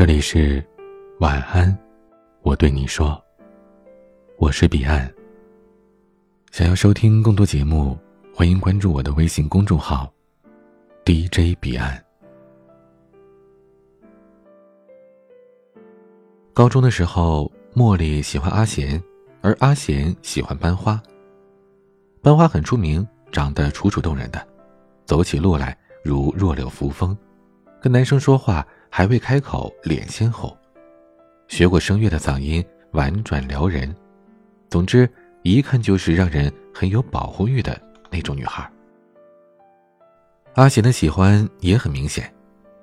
这里是晚安，我对你说，我是彼岸。想要收听更多节目，欢迎关注我的微信公众号 DJ 彼岸。高中的时候，茉莉喜欢阿贤，而阿贤喜欢班花。班花很出名，长得楚楚动人的，走起路来如弱柳扶风，跟男生说话。还未开口，脸先红。学过声乐的嗓音婉转撩人，总之一看就是让人很有保护欲的那种女孩。阿贤的喜欢也很明显，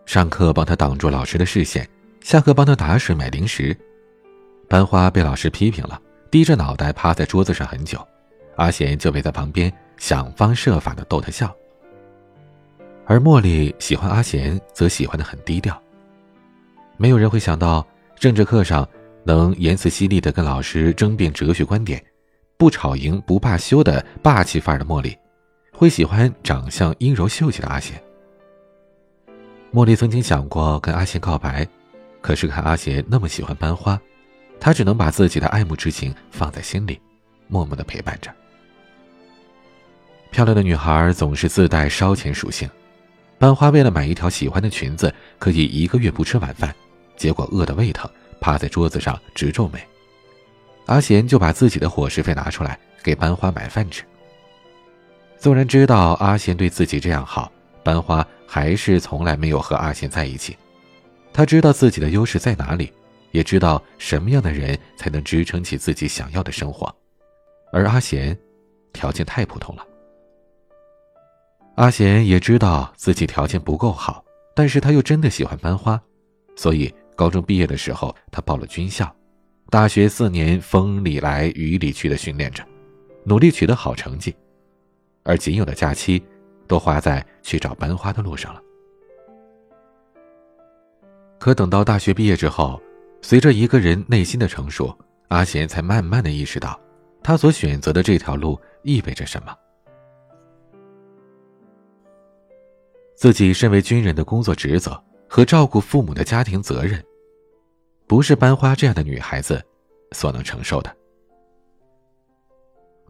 上课帮他挡住老师的视线，下课帮他打水买零食。班花被老师批评了，低着脑袋趴在桌子上很久，阿贤就围在旁边想方设法的逗她笑。而茉莉喜欢阿贤，则喜欢的很低调。没有人会想到，政治课上能言辞犀利的跟老师争辩哲学观点，不吵赢不罢休的霸气范儿的茉莉，会喜欢长相阴柔秀气的阿贤。茉莉曾经想过跟阿贤告白，可是看阿贤那么喜欢班花，她只能把自己的爱慕之情放在心里，默默的陪伴着。漂亮的女孩总是自带烧钱属性，班花为了买一条喜欢的裙子，可以一个月不吃晚饭。结果饿得胃疼，趴在桌子上直皱眉。阿贤就把自己的伙食费拿出来给班花买饭吃。纵然知道阿贤对自己这样好，班花还是从来没有和阿贤在一起。他知道自己的优势在哪里，也知道什么样的人才能支撑起自己想要的生活，而阿贤条件太普通了。阿贤也知道自己条件不够好，但是他又真的喜欢班花，所以。高中毕业的时候，他报了军校，大学四年风里来雨里去的训练着，努力取得好成绩，而仅有的假期，都花在去找班花的路上了。可等到大学毕业之后，随着一个人内心的成熟，阿贤才慢慢的意识到，他所选择的这条路意味着什么。自己身为军人的工作职责。和照顾父母的家庭责任，不是班花这样的女孩子所能承受的。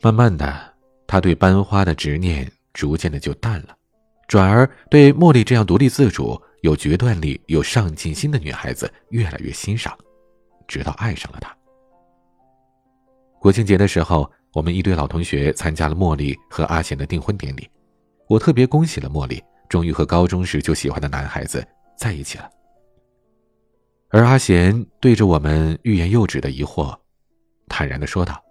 慢慢的，他对班花的执念逐渐的就淡了，转而对茉莉这样独立自主、有决断力、有上进心的女孩子越来越欣赏，直到爱上了她。国庆节的时候，我们一堆老同学参加了茉莉和阿贤的订婚典礼，我特别恭喜了茉莉，终于和高中时就喜欢的男孩子。在一起了，而阿贤对着我们欲言又止的疑惑，坦然的说道：“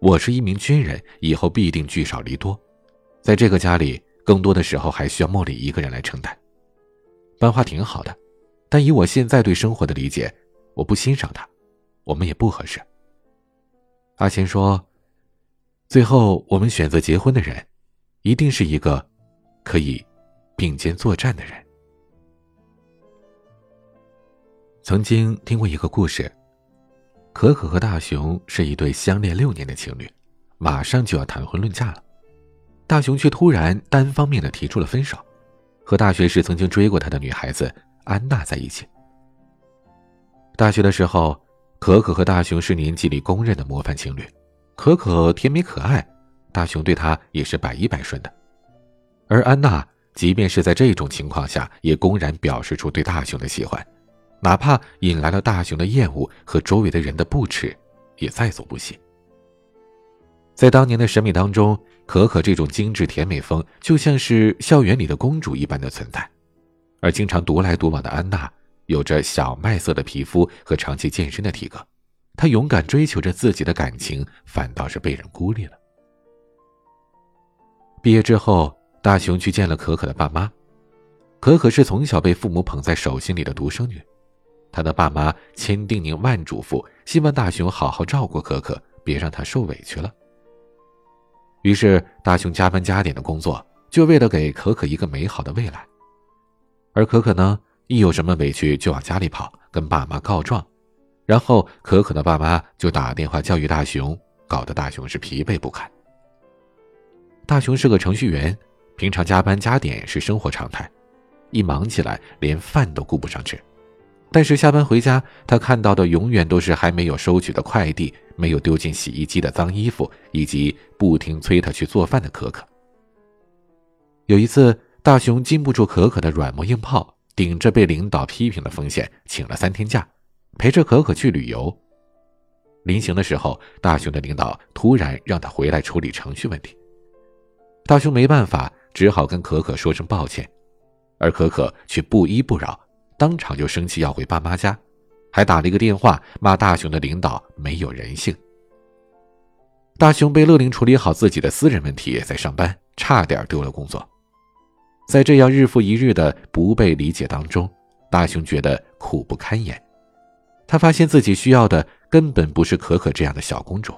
我是一名军人，以后必定聚少离多，在这个家里，更多的时候还需要茉莉一个人来承担。班花挺好的，但以我现在对生活的理解，我不欣赏她，我们也不合适。”阿贤说：“最后我们选择结婚的人，一定是一个可以并肩作战的人。”曾经听过一个故事，可可和大雄是一对相恋六年的情侣，马上就要谈婚论嫁了，大雄却突然单方面的提出了分手，和大学时曾经追过他的女孩子安娜在一起。大学的时候，可可和大雄是年级里公认的模范情侣，可可甜美可爱，大雄对她也是百依百顺的，而安娜即便是在这种情况下，也公然表示出对大雄的喜欢。哪怕引来了大雄的厌恶和周围的人的不耻，也在所不惜。在当年的审美当中，可可这种精致甜美风就像是校园里的公主一般的存在，而经常独来独往的安娜，有着小麦色的皮肤和长期健身的体格，她勇敢追求着自己的感情，反倒是被人孤立了。毕业之后，大雄去见了可可的爸妈，可可是从小被父母捧在手心里的独生女。他的爸妈千叮咛万嘱咐，希望大雄好好照顾可可，别让她受委屈了。于是，大雄加班加点的工作，就为了给可可一个美好的未来。而可可呢，一有什么委屈就往家里跑，跟爸妈告状，然后可可的爸妈就打电话教育大雄，搞得大雄是疲惫不堪。大雄是个程序员，平常加班加点是生活常态，一忙起来连饭都顾不上吃。但是下班回家，他看到的永远都是还没有收取的快递、没有丢进洗衣机的脏衣服，以及不停催他去做饭的可可。有一次，大雄禁不住可可的软磨硬泡，顶着被领导批评的风险，请了三天假，陪着可可去旅游。临行的时候，大雄的领导突然让他回来处理程序问题。大雄没办法，只好跟可可说声抱歉，而可可却不依不饶。当场就生气要回爸妈家，还打了一个电话骂大雄的领导没有人性。大雄被勒令处理好自己的私人问题，在上班，差点丢了工作。在这样日复一日的不被理解当中，大雄觉得苦不堪言。他发现自己需要的根本不是可可这样的小公主。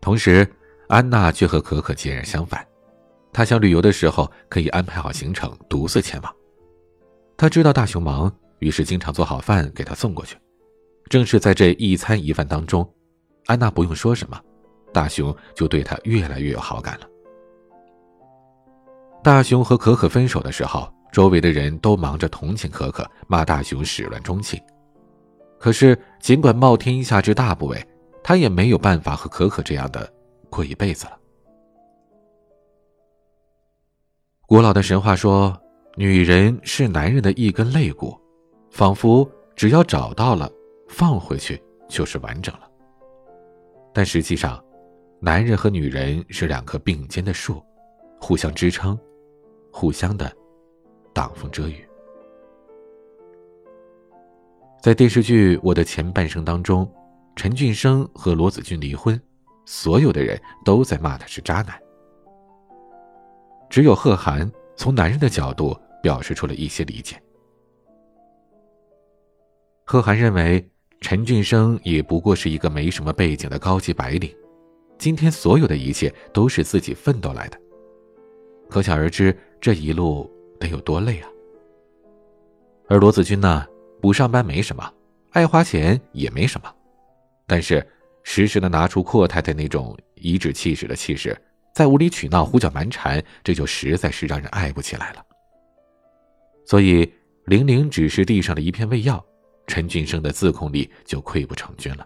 同时，安娜却和可可截然相反。他想旅游的时候可以安排好行程，独自前往。他知道大雄忙，于是经常做好饭给他送过去。正是在这一餐一饭当中，安娜不用说什么，大雄就对她越来越有好感了。大雄和可可分手的时候，周围的人都忙着同情可可，骂大雄始乱终弃。可是，尽管冒天下之大不韪，他也没有办法和可可这样的过一辈子了。古老的神话说，女人是男人的一根肋骨，仿佛只要找到了，放回去就是完整了。但实际上，男人和女人是两棵并肩的树，互相支撑，互相的挡风遮雨。在电视剧《我的前半生》当中，陈俊生和罗子君离婚，所有的人都在骂他是渣男。只有贺涵从男人的角度表示出了一些理解。贺涵认为陈俊生也不过是一个没什么背景的高级白领，今天所有的一切都是自己奋斗来的，可想而知这一路得有多累啊。而罗子君呢，不上班没什么，爱花钱也没什么，但是时时的拿出阔太太那种颐指气使的气势。在无理取闹、胡搅蛮缠，这就实在是让人爱不起来了。所以，玲玲只是递上了一片胃药，陈俊生的自控力就溃不成军了。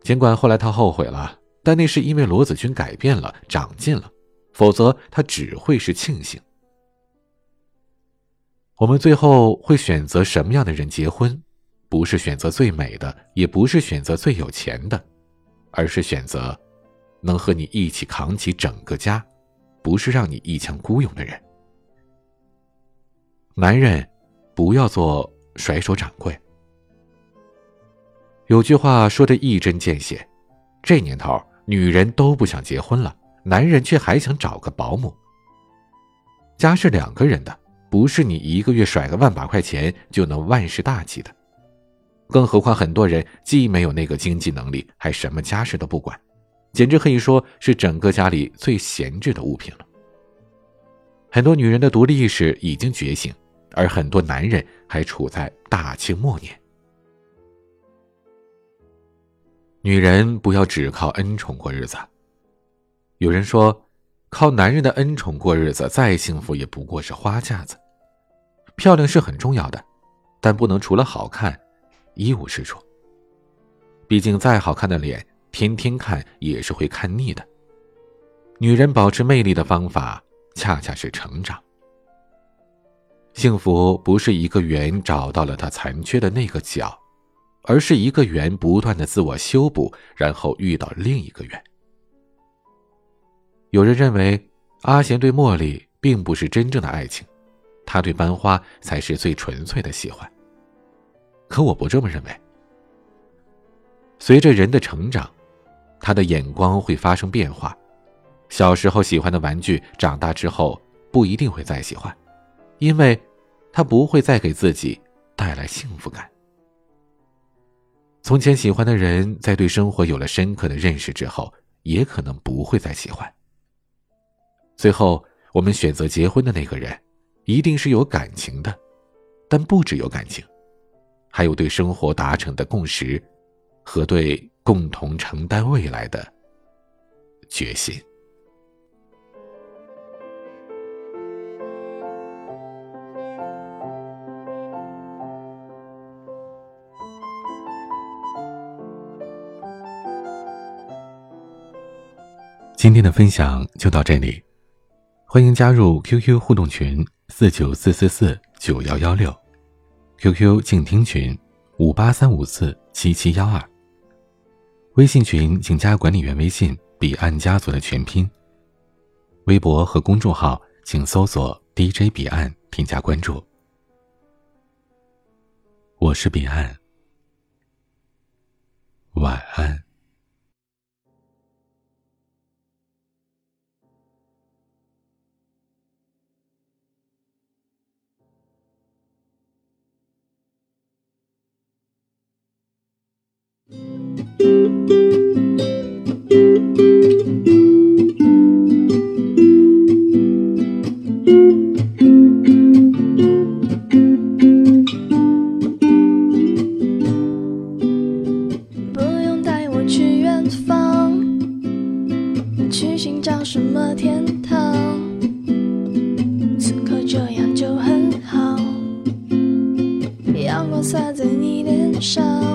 尽管后来他后悔了，但那是因为罗子君改变了、长进了，否则他只会是庆幸。我们最后会选择什么样的人结婚？不是选择最美的，也不是选择最有钱的，而是选择。能和你一起扛起整个家，不是让你一腔孤勇的人。男人，不要做甩手掌柜。有句话说的一针见血，这年头女人都不想结婚了，男人却还想找个保姆。家是两个人的，不是你一个月甩个万把块钱就能万事大吉的。更何况很多人既没有那个经济能力，还什么家事都不管。简直可以说是整个家里最闲置的物品了。很多女人的独立意识已经觉醒，而很多男人还处在大清末年。女人不要只靠恩宠过日子。有人说，靠男人的恩宠过日子，再幸福也不过是花架子。漂亮是很重要的，但不能除了好看，一无是处。毕竟再好看的脸。天天看也是会看腻的。女人保持魅力的方法，恰恰是成长。幸福不是一个圆找到了它残缺的那个角，而是一个圆不断的自我修补，然后遇到另一个圆。有人认为阿贤对茉莉并不是真正的爱情，他对班花才是最纯粹的喜欢。可我不这么认为。随着人的成长。他的眼光会发生变化，小时候喜欢的玩具，长大之后不一定会再喜欢，因为，他不会再给自己带来幸福感。从前喜欢的人，在对生活有了深刻的认识之后，也可能不会再喜欢。最后，我们选择结婚的那个人，一定是有感情的，但不只有感情，还有对生活达成的共识，和对。共同承担未来的决心。今天的分享就到这里欢迎加入 qq 互动群四九四四四九幺幺六 qq 静听群五八三五四七七幺二。微信群请加管理员微信“彼岸家族”的全拼。微博和公众号请搜索 “DJ 彼岸”添加关注。我是彼岸，晚安。不用带我去远方，去寻找什么天堂。此刻这样就很好，阳光洒在你脸上。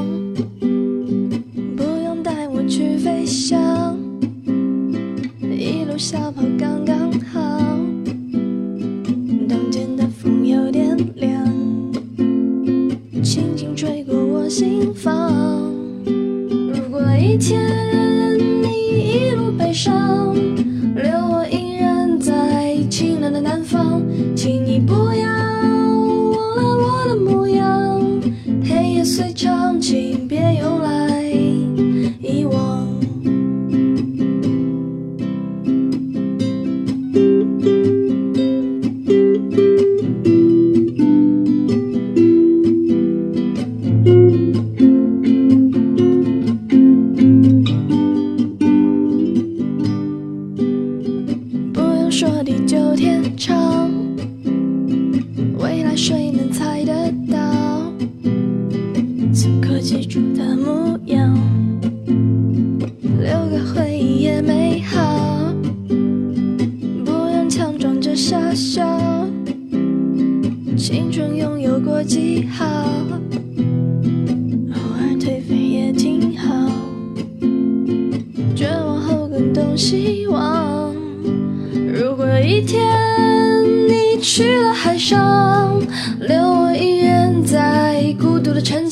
说地久天长，未来谁能猜得到？此刻记住的模样，留个回忆也美好。不用强装着傻笑，青春拥有过记号，偶尔颓废也挺好。绝望后更懂希望。有一天你去了海上，留我一人在孤独的城